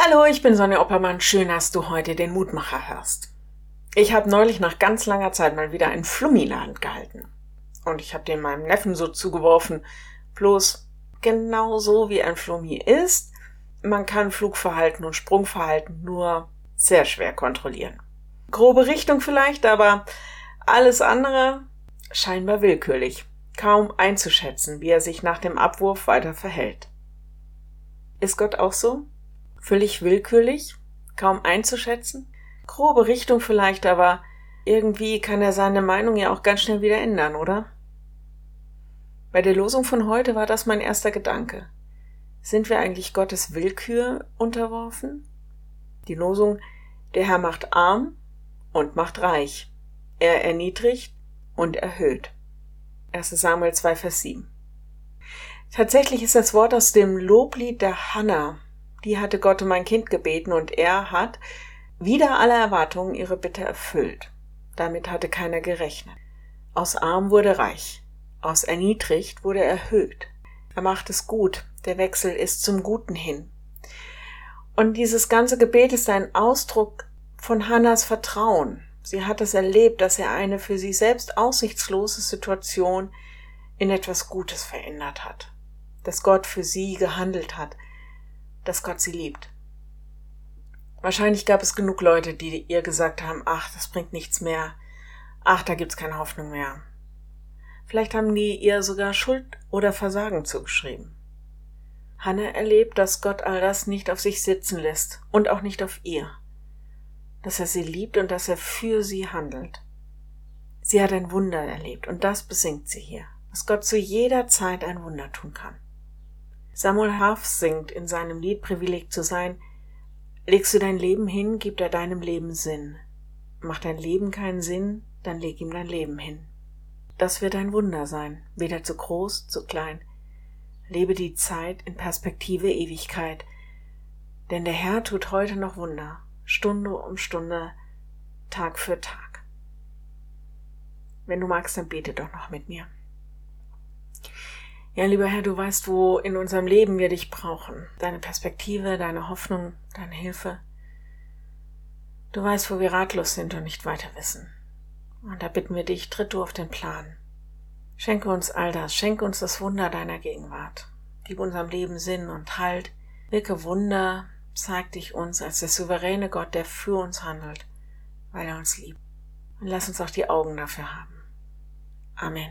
Hallo, ich bin Sonja Oppermann. Schön, dass du heute den Mutmacher hörst. Ich habe neulich nach ganz langer Zeit mal wieder einen Flummi in der Hand gehalten. Und ich habe den meinem Neffen so zugeworfen. Bloß genau so wie ein Flummi ist, man kann Flugverhalten und Sprungverhalten nur sehr schwer kontrollieren. Grobe Richtung vielleicht, aber alles andere scheinbar willkürlich. Kaum einzuschätzen, wie er sich nach dem Abwurf weiter verhält. Ist Gott auch so? Völlig willkürlich, kaum einzuschätzen. Grobe Richtung vielleicht, aber irgendwie kann er seine Meinung ja auch ganz schnell wieder ändern, oder? Bei der Losung von heute war das mein erster Gedanke. Sind wir eigentlich Gottes Willkür unterworfen? Die Losung, der Herr macht arm und macht reich. Er erniedrigt und erhöht. 1 Samuel 2, Vers 7. Tatsächlich ist das Wort aus dem Loblied der Hannah die hatte Gott um ein Kind gebeten und er hat wieder aller Erwartungen ihre Bitte erfüllt. Damit hatte keiner gerechnet. Aus arm wurde reich, aus erniedrigt wurde erhöht. Er macht es gut, der Wechsel ist zum Guten hin. Und dieses ganze Gebet ist ein Ausdruck von Hannas Vertrauen. Sie hat es erlebt, dass er eine für sie selbst aussichtslose Situation in etwas Gutes verändert hat, dass Gott für sie gehandelt hat, dass Gott sie liebt. Wahrscheinlich gab es genug Leute, die ihr gesagt haben, ach, das bringt nichts mehr, ach, da gibt's keine Hoffnung mehr. Vielleicht haben die ihr sogar Schuld oder Versagen zugeschrieben. Hanne erlebt, dass Gott all das nicht auf sich sitzen lässt und auch nicht auf ihr, dass er sie liebt und dass er für sie handelt. Sie hat ein Wunder erlebt und das besingt sie hier, dass Gott zu jeder Zeit ein Wunder tun kann. Samuel Harf singt in seinem Lied Privileg zu sein, legst du dein Leben hin, gibt er deinem Leben Sinn. Macht dein Leben keinen Sinn, dann leg ihm dein Leben hin. Das wird ein Wunder sein, weder zu groß, zu klein. Lebe die Zeit in Perspektive Ewigkeit, denn der Herr tut heute noch Wunder, Stunde um Stunde, Tag für Tag. Wenn du magst, dann bete doch noch mit mir. Ja, lieber Herr, du weißt, wo in unserem Leben wir dich brauchen. Deine Perspektive, deine Hoffnung, deine Hilfe. Du weißt, wo wir ratlos sind und nicht weiter wissen. Und da bitten wir dich, tritt du auf den Plan. Schenke uns all das, schenke uns das Wunder deiner Gegenwart. Gib unserem Leben Sinn und Halt. Wirke Wunder, zeig dich uns als der souveräne Gott, der für uns handelt, weil er uns liebt. Und lass uns auch die Augen dafür haben. Amen.